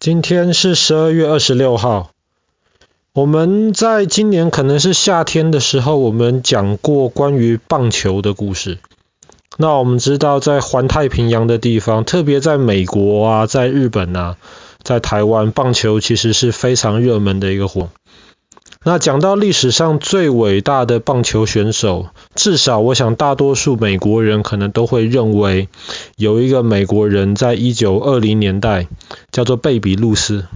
今天是十二月二十六号。我们在今年可能是夏天的时候，我们讲过关于棒球的故事。那我们知道，在环太平洋的地方，特别在美国啊，在日本啊，在台湾，棒球其实是非常热门的一个活动。那讲到历史上最伟大的棒球选手，至少我想大多数美国人可能都会认为，有一个美国人在一九二零年代叫做贝比路斯。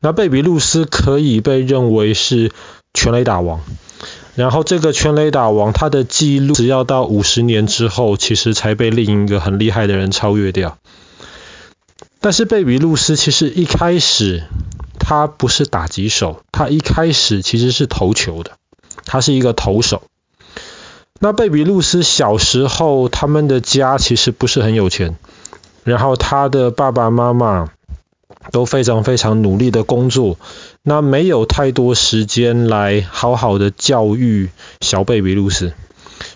那贝比路斯可以被认为是全垒打王，然后这个全垒打王他的记录，只要到五十年之后，其实才被另一个很厉害的人超越掉。但是贝比路斯其实一开始。他不是打击手，他一开始其实是投球的，他是一个投手。那贝比路斯小时候，他们的家其实不是很有钱，然后他的爸爸妈妈都非常非常努力的工作，那没有太多时间来好好的教育小贝比路斯，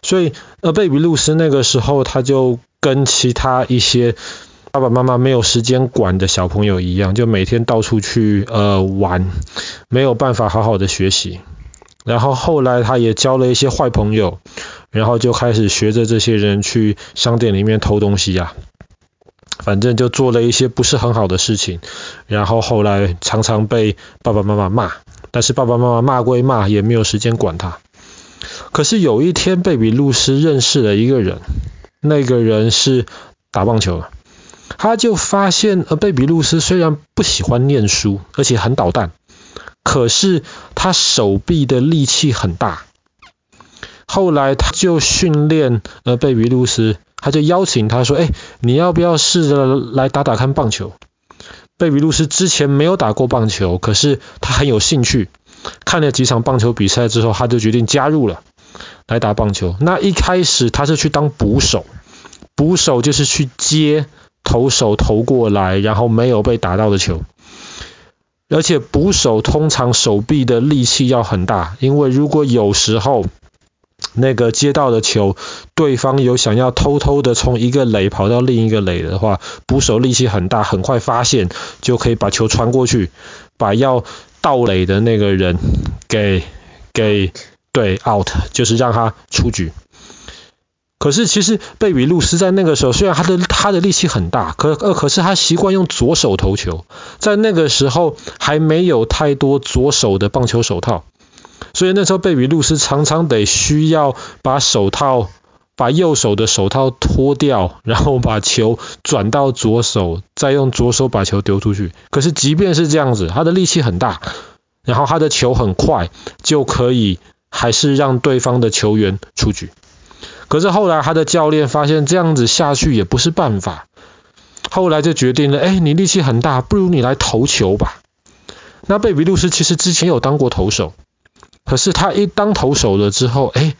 所以呃，贝比路斯那个时候他就跟其他一些。爸爸妈妈没有时间管的小朋友一样，就每天到处去呃玩，没有办法好好的学习。然后后来他也交了一些坏朋友，然后就开始学着这些人去商店里面偷东西呀、啊，反正就做了一些不是很好的事情。然后后来常常被爸爸妈妈骂，但是爸爸妈妈骂归骂，也没有时间管他。可是有一天，贝比路斯认识了一个人，那个人是打棒球的。他就发现，呃，贝比路斯虽然不喜欢念书，而且很捣蛋，可是他手臂的力气很大。后来他就训练，呃，贝比路斯，他就邀请他说：“哎，你要不要试着来打打看棒球？”贝比路斯之前没有打过棒球，可是他很有兴趣。看了几场棒球比赛之后，他就决定加入了，来打棒球。那一开始他是去当捕手，捕手就是去接。投手投过来，然后没有被打到的球，而且捕手通常手臂的力气要很大，因为如果有时候那个接到的球，对方有想要偷偷的从一个垒跑到另一个垒的话，捕手力气很大，很快发现就可以把球传过去，把要盗垒的那个人给给对 out，就是让他出局。可是其实贝比路斯在那个时候，虽然他的他的力气很大，可呃可是他习惯用左手投球，在那个时候还没有太多左手的棒球手套，所以那时候贝比路斯常常得需要把手套把右手的手套脱掉，然后把球转到左手，再用左手把球丢出去。可是即便是这样子，他的力气很大，然后他的球很快，就可以还是让对方的球员出局。可是后来他的教练发现这样子下去也不是办法，后来就决定了，哎，你力气很大，不如你来投球吧。那贝比路斯其实之前有当过投手，可是他一当投手了之后，哎，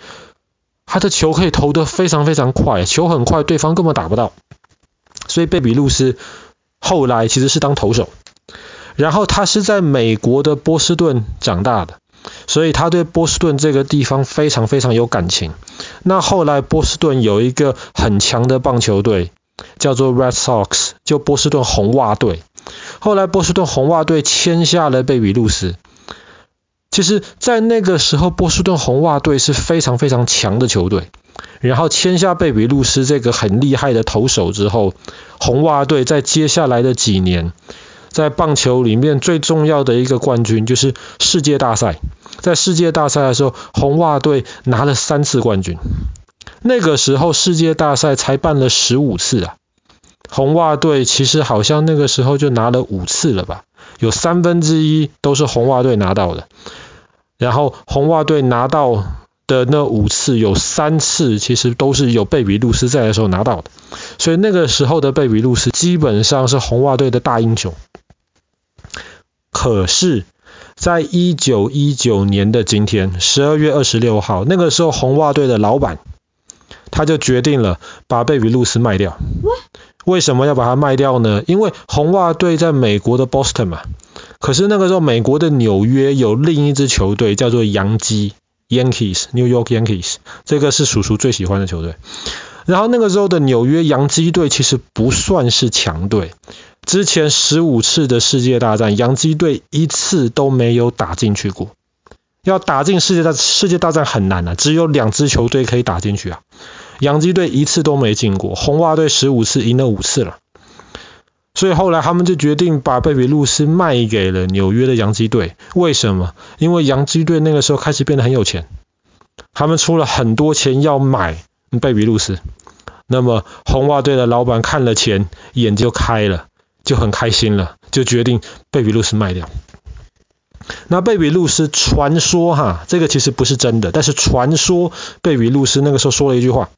他的球可以投得非常非常快，球很快，对方根本打不到。所以贝比路斯后来其实是当投手，然后他是在美国的波士顿长大的。所以他对波士顿这个地方非常非常有感情。那后来波士顿有一个很强的棒球队，叫做 Red Sox，就波士顿红袜队。后来波士顿红袜队签下了贝比路斯。其实，在那个时候，波士顿红袜队是非常非常强的球队。然后签下贝比路斯这个很厉害的投手之后，红袜队在接下来的几年。在棒球里面最重要的一个冠军就是世界大赛，在世界大赛的时候，红袜队拿了三次冠军。那个时候世界大赛才办了十五次啊，红袜队其实好像那个时候就拿了五次了吧，有三分之一都是红袜队拿到的。然后红袜队拿到的那五次，有三次其实都是有贝比路斯在的时候拿到的，所以那个时候的贝比路斯基本上是红袜队的大英雄。可是，在一九一九年的今天，十二月二十六号，那个时候红袜队的老板他就决定了把贝比路斯卖掉。为什么要把它卖掉呢？因为红袜队在美国的 Boston 嘛，可是那个时候美国的纽约有另一支球队叫做洋基 Yankees，New York Yankees，这个是叔叔最喜欢的球队。然后那个时候的纽约洋基队其实不算是强队。之前十五次的世界大战，洋基队一次都没有打进去过。要打进世界大世界大战很难啊，只有两支球队可以打进去啊。洋基队一次都没进过，红袜队十五次赢了五次了。所以后来他们就决定把贝比鲁斯卖给了纽约的洋基队。为什么？因为洋基队那个时候开始变得很有钱，他们出了很多钱要买贝比鲁斯。那么红袜队的老板看了钱，眼就开了，就很开心了，就决定贝比鲁斯卖掉。那贝比鲁斯传说哈，这个其实不是真的，但是传说贝比鲁斯那个时候说了一句话，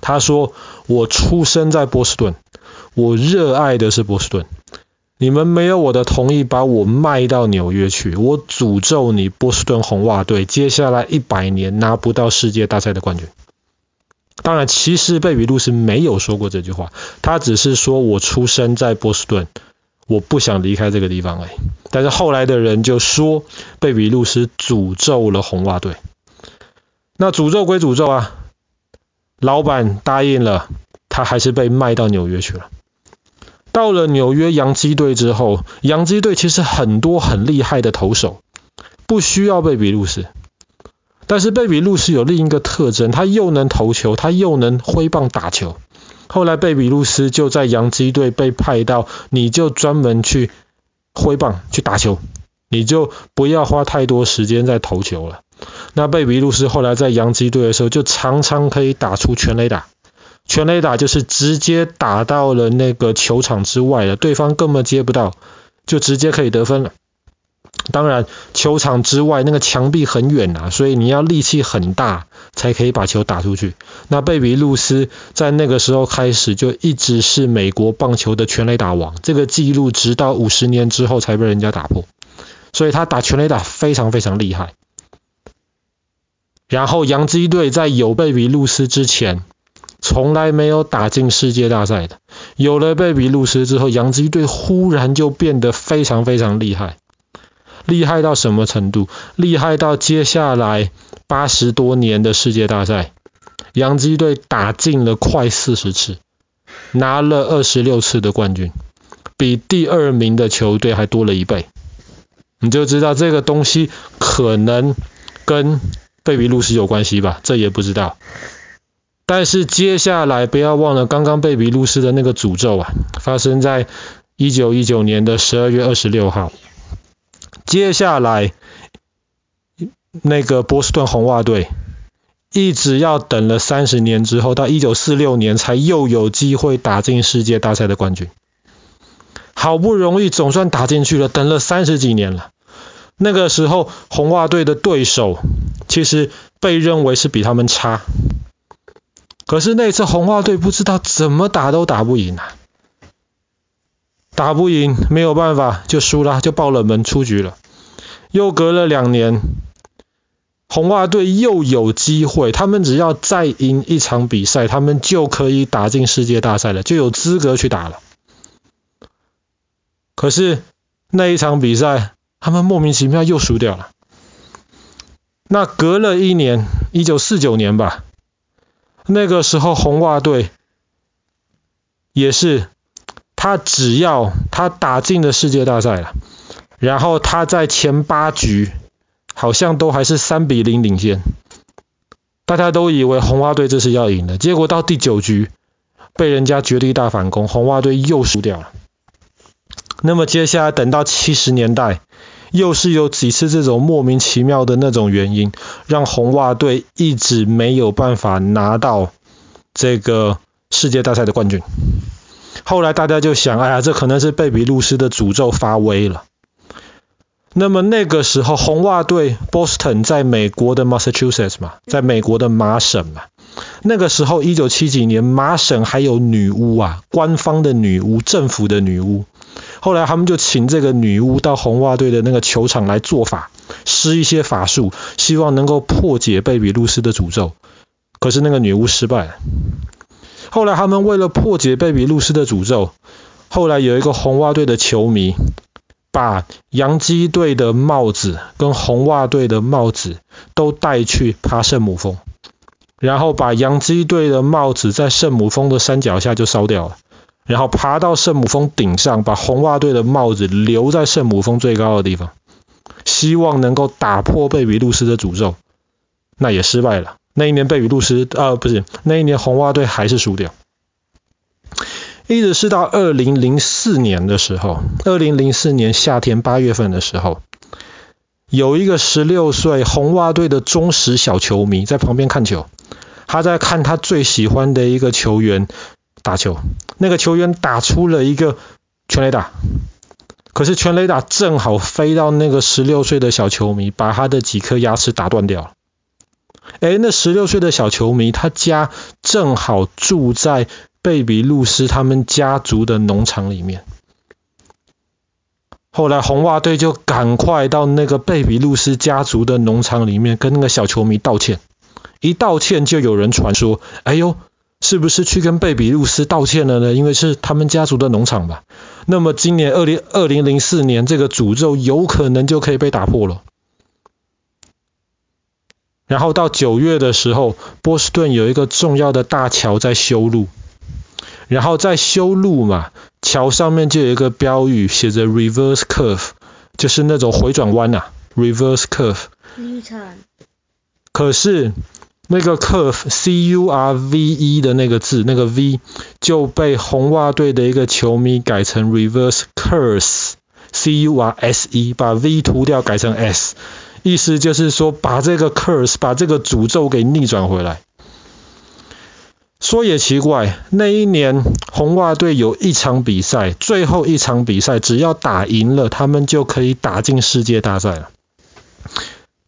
他说：“我出生在波士顿，我热爱的是波士顿。你们没有我的同意把我卖到纽约去，我诅咒你波士顿红袜队，接下来一百年拿不到世界大赛的冠军。”当然，其实贝比鲁斯没有说过这句话，他只是说我出生在波士顿。我不想离开这个地方哎，但是后来的人就说贝比鲁斯诅咒了红袜队。那诅咒归诅咒啊，老板答应了，他还是被卖到纽约去了。到了纽约洋基队之后，洋基队其实很多很厉害的投手，不需要贝比鲁斯。但是贝比鲁斯有另一个特征，他又能投球，他又能挥棒打球。后来贝比鲁斯就在洋基队被派到，你就专门去挥棒去打球，你就不要花太多时间在投球了。那贝比鲁斯后来在洋基队的时候，就常常可以打出全垒打，全垒打就是直接打到了那个球场之外了，对方根本接不到，就直接可以得分了。当然，球场之外那个墙壁很远啊，所以你要力气很大才可以把球打出去。那贝比鲁斯在那个时候开始就一直是美国棒球的全垒打王，这个记录直到五十年之后才被人家打破。所以他打全垒打非常非常厉害。然后洋基队在有贝比鲁斯之前，从来没有打进世界大赛的。有了贝比鲁斯之后，洋基队忽然就变得非常非常厉害。厉害到什么程度？厉害到接下来八十多年的世界大赛，洋基队打进了快四十次，拿了二十六次的冠军，比第二名的球队还多了一倍。你就知道这个东西可能跟贝比鲁斯有关系吧？这也不知道。但是接下来不要忘了，刚刚贝比鲁斯的那个诅咒啊，发生在一九一九年的十二月二十六号。接下来，那个波士顿红袜队一直要等了三十年之后，到一九四六年才又有机会打进世界大赛的冠军。好不容易总算打进去了，等了三十几年了。那个时候红袜队的对手其实被认为是比他们差，可是那次红袜队不知道怎么打都打不赢啊。打不赢，没有办法，就输了，就爆冷门出局了。又隔了两年，红袜队又有机会，他们只要再赢一场比赛，他们就可以打进世界大赛了，就有资格去打了。可是那一场比赛，他们莫名其妙又输掉了。那隔了一年，一九四九年吧，那个时候红袜队也是。他只要他打进了世界大赛了，然后他在前八局好像都还是三比零领先，大家都以为红袜队这是要赢的，结果到第九局被人家绝地大反攻，红袜队又输掉了。那么接下来等到七十年代，又是有几次这种莫名其妙的那种原因，让红袜队一直没有办法拿到这个世界大赛的冠军。后来大家就想，哎呀，这可能是贝比路斯的诅咒发威了。那么那个时候，红袜队 Boston 在美国的 Massachusetts 嘛，在美国的麻省嘛。那个时候，一九七几年，麻省还有女巫啊，官方的女巫，政府的女巫。后来他们就请这个女巫到红袜队的那个球场来做法，施一些法术，希望能够破解贝比路斯的诅咒。可是那个女巫失败了。后来他们为了破解贝比鲁斯的诅咒，后来有一个红袜队的球迷把洋基队的帽子跟红袜队的帽子都带去爬圣母峰，然后把洋基队的帽子在圣母峰的山脚下就烧掉了，然后爬到圣母峰顶上，把红袜队的帽子留在圣母峰最高的地方，希望能够打破贝比路斯的诅咒。那也失败了。那一年贝比路斯，呃，不是，那一年红袜队还是输掉。一直是到二零零四年的时候，二零零四年夏天八月份的时候，有一个十六岁红袜队的忠实小球迷在旁边看球，他在看他最喜欢的一个球员打球，那个球员打出了一个全垒打，可是全垒打正好飞到那个十六岁的小球迷，把他的几颗牙齿打断掉。诶，那十六岁的小球迷，他家正好住在。贝比路斯他们家族的农场里面，后来红袜队就赶快到那个贝比路斯家族的农场里面跟那个小球迷道歉。一道歉就有人传说：“哎呦，是不是去跟贝比路斯道歉了呢？因为是他们家族的农场吧？那么今年二零二零零四年这个诅咒有可能就可以被打破了。”然后到九月的时候，波士顿有一个重要的大桥在修路。然后在修路嘛，桥上面就有一个标语，写着 reverse curve，就是那种回转弯啊，reverse curve。可是那个 curve C U R V E 的那个字，那个 V 就被红袜队的一个球迷改成 reverse curse C U R S E，把 V 涂掉改成 S，意思就是说把这个 curse 把这个诅咒给逆转回来。说也奇怪，那一年红袜队有一场比赛，最后一场比赛只要打赢了，他们就可以打进世界大赛了。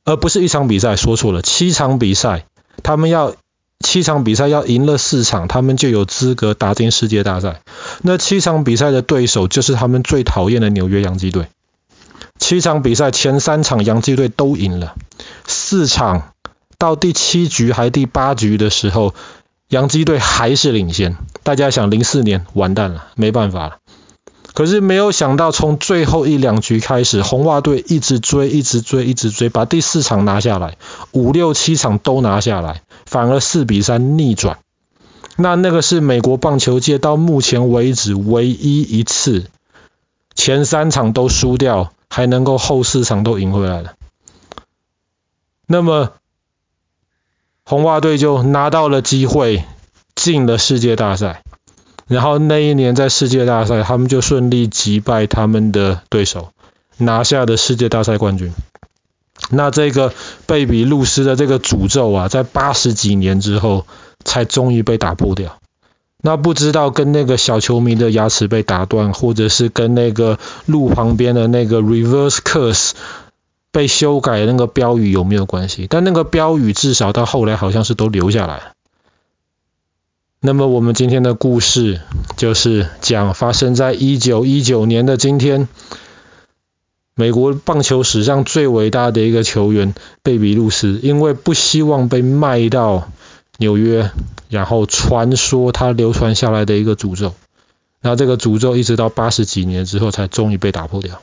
而不是一场比赛，说错了，七场比赛，他们要七场比赛要赢了四场，他们就有资格打进世界大赛。那七场比赛的对手就是他们最讨厌的纽约洋基队。七场比赛前三场洋基队都赢了，四场到第七局还第八局的时候。洋基队还是领先，大家想零四年完蛋了，没办法了。可是没有想到，从最后一两局开始，红袜队一直追，一直追，一直追，把第四场拿下来，五六七场都拿下来，反而四比三逆转。那那个是美国棒球界到目前为止唯一一次前三场都输掉，还能够后四场都赢回来了。那么。红袜队就拿到了机会，进了世界大赛。然后那一年在世界大赛，他们就顺利击败他们的对手，拿下了世界大赛冠军。那这个贝比路斯的这个诅咒啊，在八十几年之后，才终于被打破掉。那不知道跟那个小球迷的牙齿被打断，或者是跟那个路旁边的那个 reverse curse。被修改那个标语有没有关系？但那个标语至少到后来好像是都留下来。那么我们今天的故事就是讲发生在一九一九年的今天，美国棒球史上最伟大的一个球员贝比路斯，因为不希望被卖到纽约，然后传说它流传下来的一个诅咒，那这个诅咒一直到八十几年之后才终于被打破掉。